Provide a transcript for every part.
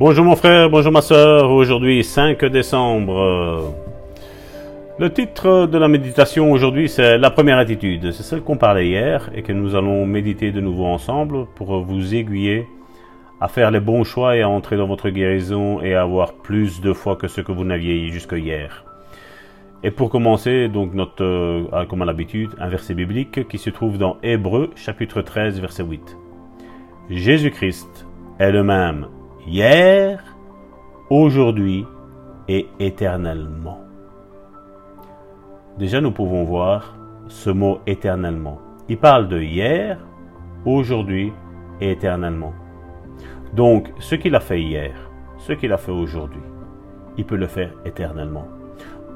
Bonjour mon frère, bonjour ma soeur. Aujourd'hui 5 décembre. Le titre de la méditation aujourd'hui c'est la première attitude. C'est celle qu'on parlait hier et que nous allons méditer de nouveau ensemble pour vous aiguiller à faire les bons choix et à entrer dans votre guérison et à avoir plus de foi que ce que vous n'aviez jusque hier. Et pour commencer, donc notre, euh, comme à l'habitude, un verset biblique qui se trouve dans Hébreu chapitre 13 verset 8. Jésus-Christ est le même hier, aujourd'hui et éternellement. Déjà, nous pouvons voir ce mot éternellement. Il parle de hier, aujourd'hui et éternellement. Donc, ce qu'il a fait hier, ce qu'il a fait aujourd'hui, il peut le faire éternellement.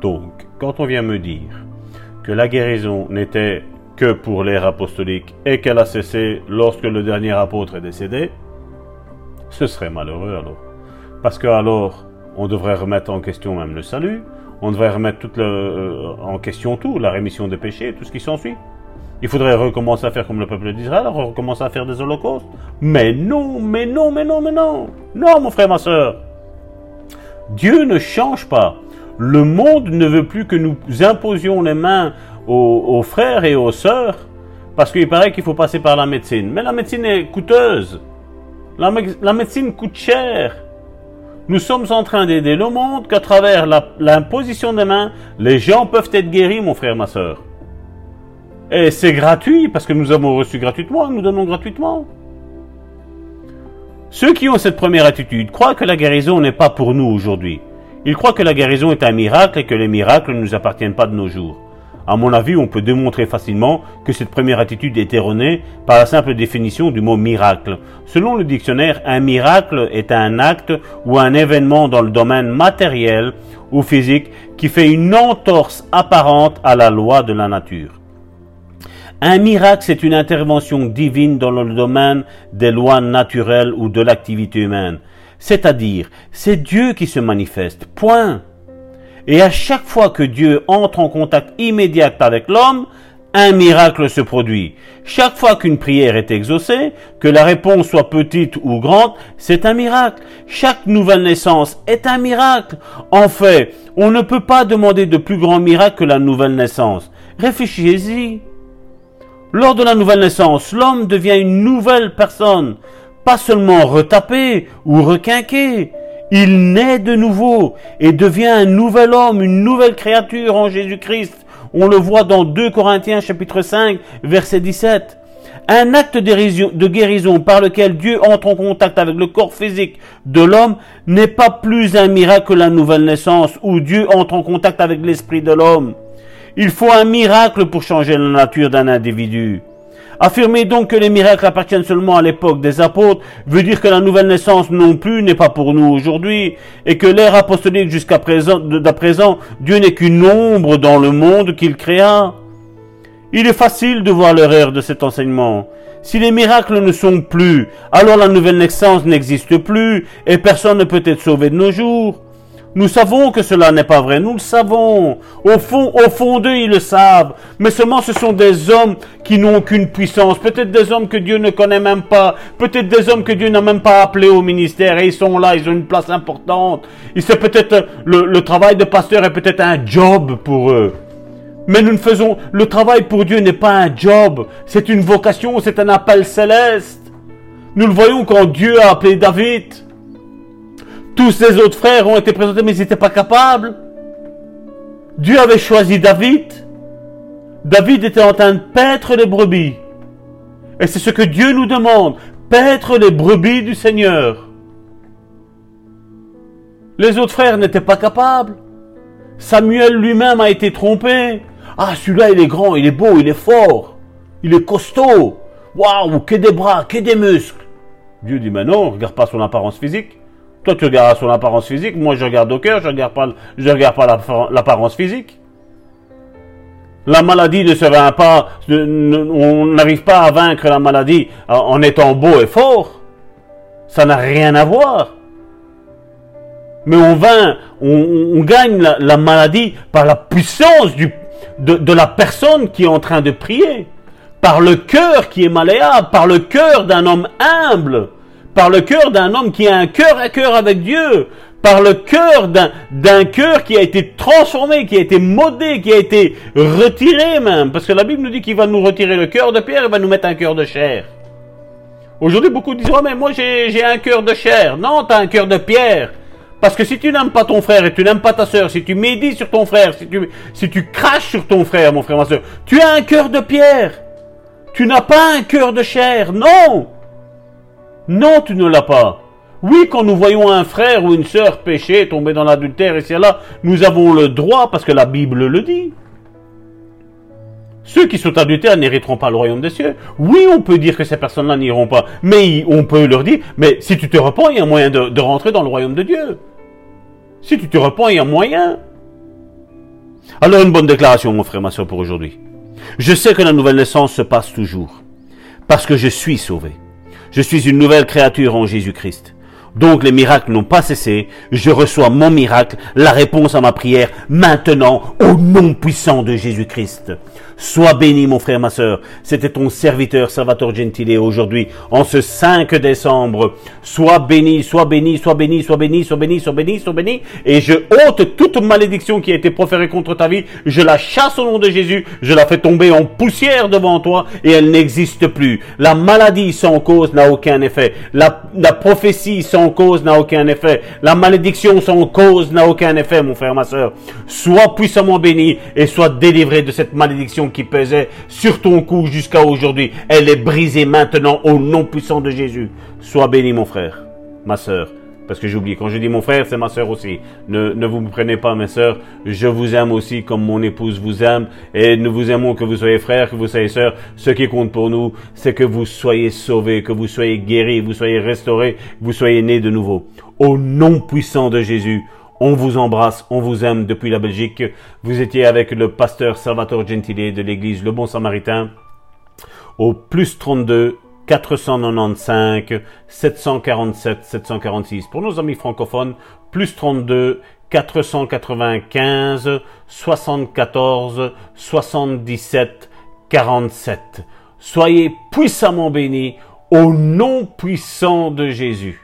Donc, quand on vient me dire que la guérison n'était que pour l'ère apostolique et qu'elle a cessé lorsque le dernier apôtre est décédé, ce serait malheureux alors. Parce que alors, on devrait remettre en question même le salut, on devrait remettre tout le, euh, en question tout, la rémission des péchés, tout ce qui s'ensuit. Il faudrait recommencer à faire comme le peuple d'Israël, recommencer à faire des holocaustes. Mais non, mais non, mais non, mais non. Non, mon frère, ma soeur. Dieu ne change pas. Le monde ne veut plus que nous imposions les mains aux, aux frères et aux sœurs, parce qu'il paraît qu'il faut passer par la médecine. Mais la médecine est coûteuse. La, médecine coûte cher. Nous sommes en train d'aider le monde qu'à travers l'imposition des mains, les gens peuvent être guéris, mon frère, ma soeur. Et c'est gratuit parce que nous avons reçu gratuitement, nous donnons gratuitement. Ceux qui ont cette première attitude croient que la guérison n'est pas pour nous aujourd'hui. Ils croient que la guérison est un miracle et que les miracles ne nous appartiennent pas de nos jours. À mon avis, on peut démontrer facilement que cette première attitude est erronée par la simple définition du mot miracle. Selon le dictionnaire, un miracle est un acte ou un événement dans le domaine matériel ou physique qui fait une entorse apparente à la loi de la nature. Un miracle, c'est une intervention divine dans le domaine des lois naturelles ou de l'activité humaine. C'est-à-dire, c'est Dieu qui se manifeste. Point. Et à chaque fois que Dieu entre en contact immédiat avec l'homme, un miracle se produit. Chaque fois qu'une prière est exaucée, que la réponse soit petite ou grande, c'est un miracle. Chaque nouvelle naissance est un miracle. En fait, on ne peut pas demander de plus grand miracle que la nouvelle naissance. Réfléchissez-y. Lors de la nouvelle naissance, l'homme devient une nouvelle personne, pas seulement retapé ou requinqué, il naît de nouveau et devient un nouvel homme, une nouvelle créature en Jésus-Christ. On le voit dans 2 Corinthiens chapitre 5 verset 17. Un acte de guérison par lequel Dieu entre en contact avec le corps physique de l'homme n'est pas plus un miracle que la nouvelle naissance où Dieu entre en contact avec l'esprit de l'homme. Il faut un miracle pour changer la nature d'un individu. Affirmer donc que les miracles appartiennent seulement à l'époque des apôtres veut dire que la nouvelle naissance non plus n'est pas pour nous aujourd'hui et que l'ère apostolique jusqu'à présent, d'à présent, Dieu n'est qu'une ombre dans le monde qu'il créa. Il est facile de voir l'erreur de cet enseignement. Si les miracles ne sont plus, alors la nouvelle naissance n'existe plus et personne ne peut être sauvé de nos jours. Nous savons que cela n'est pas vrai, nous le savons. Au fond, au fond d'eux, ils le savent. Mais seulement ce sont des hommes qui n'ont aucune puissance. Peut-être des hommes que Dieu ne connaît même pas. Peut-être des hommes que Dieu n'a même pas appelés au ministère. Et ils sont là, ils ont une place importante. Il sait peut-être le, le travail de pasteur est peut-être un job pour eux. Mais nous ne faisons, le travail pour Dieu n'est pas un job. C'est une vocation, c'est un appel céleste. Nous le voyons quand Dieu a appelé David. Tous ses autres frères ont été présentés, mais ils n'étaient pas capables. Dieu avait choisi David. David était en train de paître les brebis. Et c'est ce que Dieu nous demande, paître les brebis du Seigneur. Les autres frères n'étaient pas capables. Samuel lui-même a été trompé. Ah, celui-là, il est grand, il est beau, il est fort, il est costaud. Waouh, que des bras, que des muscles. Dieu dit, mais non, regarde pas son apparence physique. Toi, tu regardes son apparence physique. Moi, je regarde au cœur. Je regarde pas, je regarde pas l'apparence physique. La maladie ne se vainc pas. On n'arrive pas à vaincre la maladie en étant beau et fort. Ça n'a rien à voir. Mais on vainc, on, gagne la, maladie par la puissance de la personne qui est en train de prier, par le cœur qui est malléable, par le cœur d'un homme humble par le cœur d'un homme qui a un cœur à cœur avec Dieu, par le cœur d'un cœur qui a été transformé, qui a été modé, qui a été retiré même. Parce que la Bible nous dit qu'il va nous retirer le cœur de pierre et va nous mettre un cœur de chair. Aujourd'hui, beaucoup disent, oh, mais moi j'ai un cœur de chair. Non, tu as un cœur de pierre. Parce que si tu n'aimes pas ton frère et tu n'aimes pas ta soeur, si tu médites sur ton frère, si tu, si tu craches sur ton frère, mon frère, ma soeur, tu as un cœur de pierre. Tu n'as pas un cœur de chair. Non. Non, tu ne l'as pas. Oui, quand nous voyons un frère ou une sœur pécher, tomber dans l'adultère et là, nous avons le droit, parce que la Bible le dit. Ceux qui sont adultères n'hériteront pas le royaume des cieux. Oui, on peut dire que ces personnes-là n'iront pas, mais on peut leur dire, mais si tu te repens, il y a moyen de, rentrer dans le royaume de Dieu. Si tu te repens, il y a moyen. Alors une bonne déclaration, mon frère, ma soeur, pour aujourd'hui. Je sais que la nouvelle naissance se passe toujours, parce que je suis sauvé. Je suis une nouvelle créature en Jésus-Christ. Donc les miracles n'ont pas cessé. Je reçois mon miracle, la réponse à ma prière, maintenant, au nom puissant de Jésus-Christ. Sois béni, mon frère, ma sœur. C'était ton serviteur Salvatore Gentile aujourd'hui, en ce 5 décembre. Sois béni, sois béni, sois béni, sois béni, sois béni, sois béni, sois béni. Et je ôte toute malédiction qui a été proférée contre ta vie. Je la chasse au nom de Jésus. Je la fais tomber en poussière devant toi et elle n'existe plus. La maladie sans cause n'a aucun effet. La, la prophétie sans cause n'a aucun effet. La malédiction sans cause n'a aucun effet, mon frère, ma sœur. Sois puissamment béni et sois délivré de cette malédiction qui pesait sur ton cou jusqu'à aujourd'hui, elle est brisée maintenant au nom puissant de Jésus. Sois béni mon frère, ma sœur. Parce que j'ai oublié, quand je dis mon frère, c'est ma sœur aussi. Ne, ne vous prenez pas, mes sœurs. Je vous aime aussi comme mon épouse vous aime. Et nous vous aimons que vous soyez frères, que vous soyez sœurs. Ce qui compte pour nous, c'est que vous soyez sauvés, que vous soyez guéris, vous soyez restaurés, vous soyez nés de nouveau. Au nom puissant de Jésus, on vous embrasse, on vous aime depuis la Belgique. Vous étiez avec le pasteur Salvatore Gentile de l'église Le Bon Samaritain au plus 32 495 747 746. Pour nos amis francophones, plus 32 495 74 77 47. Soyez puissamment bénis au nom puissant de Jésus.